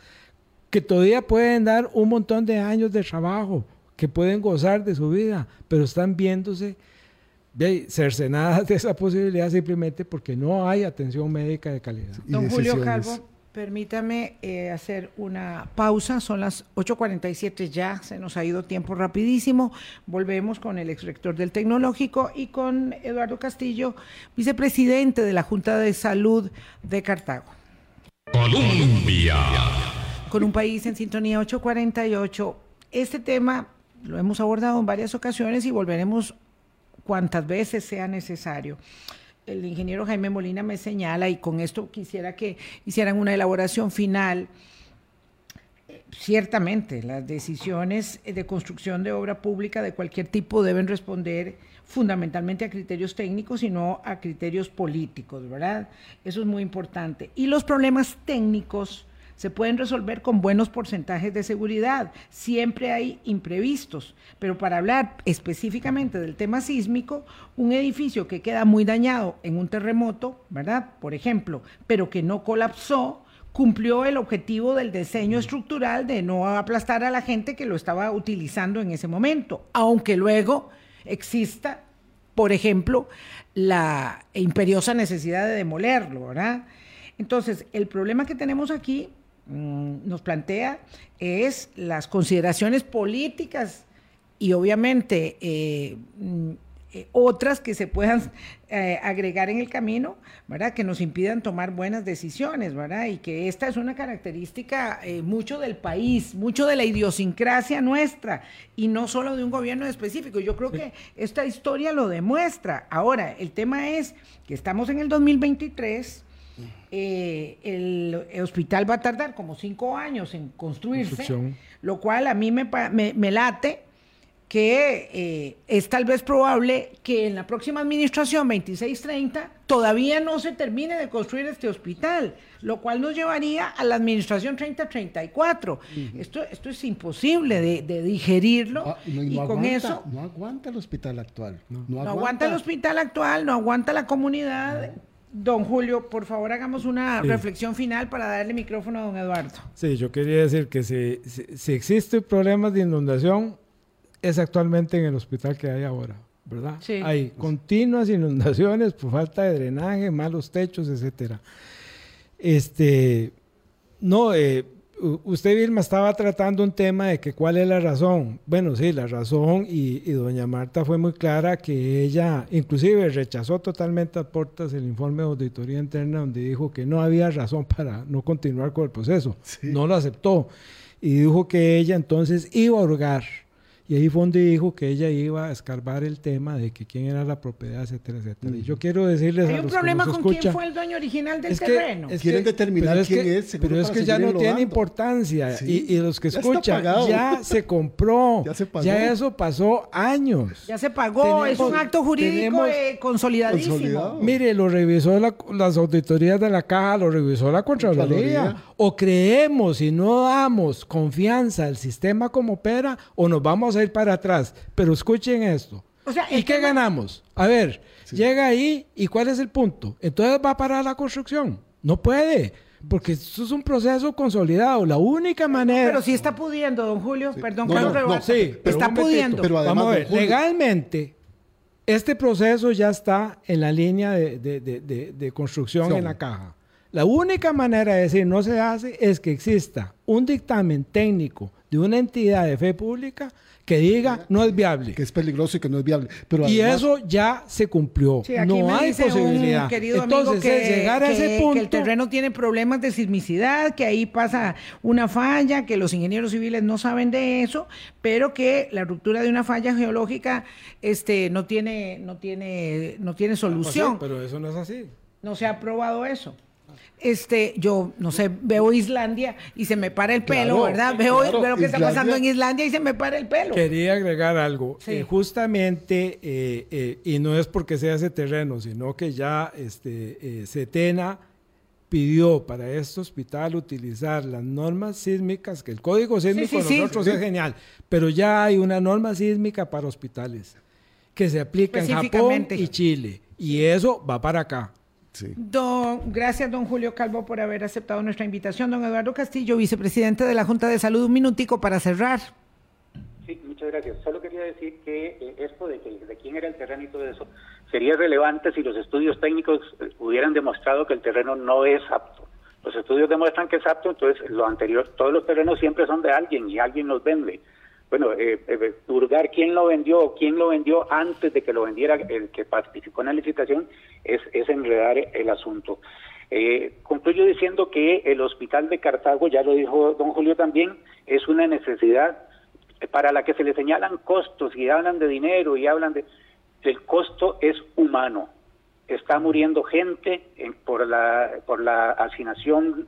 que todavía pueden dar un montón de años de trabajo, que pueden gozar de su vida, pero están viéndose cercenadas de esa posibilidad simplemente porque no hay atención médica de calidad. Don Julio Calvo, Permítame eh, hacer una pausa, son las 8.47 ya, se nos ha ido tiempo rapidísimo. Volvemos con el exrector del Tecnológico y con Eduardo Castillo, vicepresidente de la Junta de Salud de Cartago. Colombia. Con un país en sintonía 848. Este tema lo hemos abordado en varias ocasiones y volveremos cuantas veces sea necesario el ingeniero Jaime Molina me señala, y con esto quisiera que hicieran una elaboración final, ciertamente las decisiones de construcción de obra pública de cualquier tipo deben responder fundamentalmente a criterios técnicos y no a criterios políticos, ¿verdad? Eso es muy importante. Y los problemas técnicos se pueden resolver con buenos porcentajes de seguridad. Siempre hay imprevistos, pero para hablar específicamente del tema sísmico, un edificio que queda muy dañado en un terremoto, ¿verdad? Por ejemplo, pero que no colapsó, cumplió el objetivo del diseño estructural de no aplastar a la gente que lo estaba utilizando en ese momento, aunque luego exista, por ejemplo, la imperiosa necesidad de demolerlo, ¿verdad? Entonces, el problema que tenemos aquí Mm, nos plantea es las consideraciones políticas y obviamente eh, mm, eh, otras que se puedan eh, agregar en el camino, ¿verdad? Que nos impidan tomar buenas decisiones, ¿verdad? Y que esta es una característica eh, mucho del país, mucho de la idiosincrasia nuestra y no solo de un gobierno específico. Yo creo que esta historia lo demuestra. Ahora, el tema es que estamos en el 2023. El, hospital va a tardar como cinco años en construirse, lo cual a mí me, me, me late que eh, es tal vez probable que en la próxima administración 2630 todavía no se termine de construir este hospital, lo cual nos llevaría a la administración 3034. esto, esto es imposible de, digerirlo ah, y, con eso... No aguanta el hospital actual. No, aguanta. el hospital actual, no aguanta la comunidad. Don Julio, por favor hagamos una reflexión final para darle micrófono a don Eduardo. Sí, yo quería decir que si, si, si existen problemas de inundación, es actualmente en el hospital que hay ahora, ¿verdad? Sí. Hay continuas inundaciones por falta de drenaje, malos techos, etcétera. Este, no, eh, usted, Vilma, estaba tratando un tema de que cuál es la razón. Bueno, sí, la razón, y, doña Marta fue muy clara que ella, inclusive, rechazó totalmente a portas el informe de auditoría interna donde dijo que no había razón para no continuar con el proceso. No lo aceptó. Y dijo que ella entonces iba a hurgar y ahí fue donde dijo que ella iba a escarbar el tema de que quién era la propiedad, etcétera, etcétera. Y yo quiero decirles ¿Hay un problema con quién fue el dueño original del terreno? Quieren determinar quién es. Pero es que ya no tiene importancia. Y, los que escuchan, ya se compró. ya se pagó. Ya eso pasó años. Ya se pagó. es un acto jurídico eh, consolidadísimo. Mire, lo revisó las auditorías de la caja, lo revisó la Contraloría. O creemos y no damos confianza al sistema como opera, o nos vamos a ir para atrás. Pero escuchen esto. ¿Y qué ganamos? A ver, llega ahí y ¿cuál es el punto? Entonces va a parar la construcción. No puede. Porque esto es un proceso consolidado. La única manera. Pero si está pudiendo, don Julio, perdón, Carlos sí, está pudiendo. Pero Vamos a ver, legalmente, este proceso ya está en la línea de, construcción en la caja. La única manera de decir no se hace es que exista un dictamen técnico de una entidad de fe pública que diga no es viable. Que es peligroso y que no es viable. Pero y eso ya se cumplió. no hay posibilidad. Entonces, que, llegar a ese punto. Que el terreno tiene problemas de sismicidad, que ahí pasa una falla, que los ingenieros civiles no saben de eso, pero que la ruptura de una falla geológica este, no, tiene, no, tiene, no tiene solución. pero eso no es así. No se ha probado eso este, yo no sé, veo Islandia y se me para el pelo, ¿verdad? Veo, lo que está pasando en Islandia y se me para el pelo. Quería agregar algo. Eh, justamente, eh, eh, y no es porque sea ese terreno, sino que ya este, Setena pidió para este hospital utilizar las normas sísmicas, que el código sísmico de nosotros es genial, pero ya hay una norma sísmica para hospitales que se aplica en Japón y Chile, y eso va para acá. Don, gracias, don Julio Calvo, por haber aceptado nuestra invitación. Don Eduardo Castillo, vicepresidente de la Junta de Salud, un minutico para cerrar. Sí, muchas gracias. Solo quería decir que eh, esto de, de quién era el terreno y todo eso sería relevante si los estudios técnicos eh, hubieran demostrado que el terreno no es apto. Los estudios demuestran que es apto, entonces lo anterior, todos los terrenos siempre son de alguien y alguien los vende bueno, eh, eh quién lo vendió, quién lo vendió antes de que lo vendiera el que participó en la licitación, es, es enredar el asunto. Eh, concluyo diciendo que el hospital de Cartago, ya lo dijo don Julio también, es una necesidad para la que se le señalan costos y hablan de dinero y hablan de... El costo es humano. Está muriendo gente por, la, por la asignación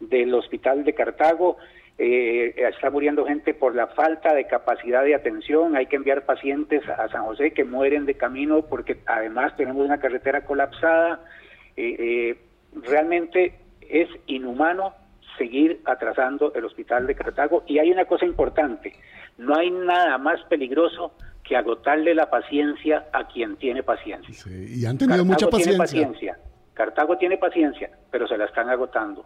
del hospital de Cartago, eh, está muriendo gente por la falta de capacidad de atención, hay que enviar pacientes a San José que mueren de camino porque además tenemos una carretera colapsada. Eh, eh, realmente es inhumano seguir atrasando el hospital de Cartago y hay una cosa importante, no hay nada más peligroso que agotarle la paciencia a quien tiene paciencia. y han tenido mucha paciencia. Cartago tiene paciencia, pero se la están agotando.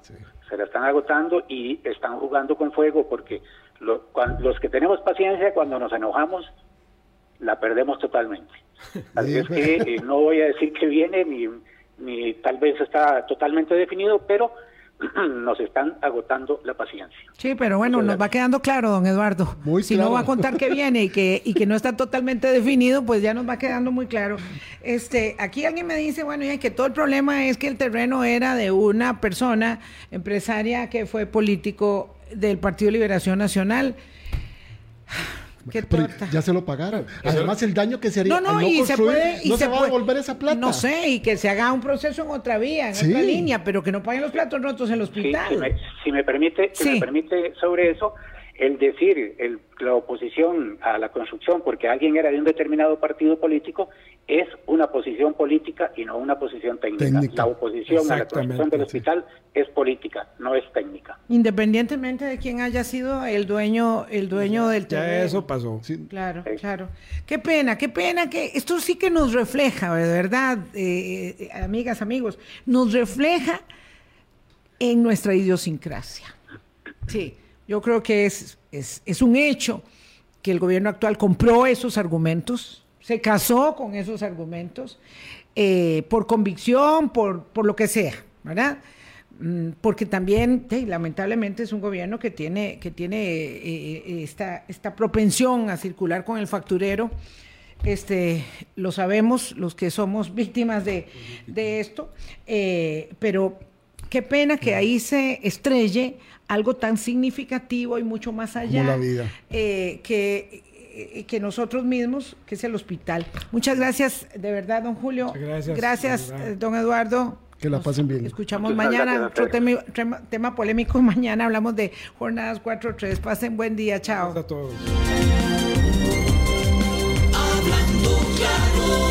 Se la están agotando y están jugando con fuego porque los que tenemos paciencia cuando nos enojamos la perdemos totalmente. Así es que eh, no voy a decir que viene ni, ni tal vez está totalmente definido, pero nos están agotando la paciencia. Sí, pero bueno, nos va quedando claro, don Eduardo. Muy si no va a contar que viene y que, y que no está totalmente definido, pues ya nos va quedando muy claro. Este, aquí alguien me dice, bueno, ya que todo el problema es que el terreno era de una persona empresaria que fue político del Partido Liberación Nacional. Qué ya se lo pagaron. Además, el daño que se haría no, no, y se puede, y no se, va a devolver esa plata. No sé, y que se haga un proceso en otra vía, en otra línea, pero que no paguen los platos rotos en el hospital. si, me, permite, si me permite sobre eso, el decir el, la oposición a la construcción porque alguien era de un determinado partido político es una posición política y no una posición técnica. La oposición a la construcción del hospital es política, no es técnica. Independientemente de quién haya sido el dueño, el dueño del terreno. Ya eso pasó. Claro, claro. Qué pena, qué pena que esto sí que nos refleja, de verdad, eh, eh, amigas, amigos, nos refleja en nuestra idiosincrasia. Sí yo creo que es, es, un hecho que el gobierno actual compró esos argumentos, se casó con esos argumentos, eh, por convicción, por, por lo que sea, ¿verdad? Mm, porque también, lamentablemente, es un gobierno que tiene, que tiene eh, eh, esta, esta propensión a circular con el facturero. Este, lo sabemos los que somos víctimas de, de esto, pero qué pena que ahí se estrelle algo tan significativo y mucho más allá eh, que, eh, que nosotros mismos, que es el hospital. Muchas gracias, de verdad, don Julio. Gracias. Gracias, don Eduardo. Que la pasen bien. Escuchamos mañana otro tema, polémico. Mañana hablamos de jornadas 4-3. Pasen buen día. Chao. a todos. Hablando claro,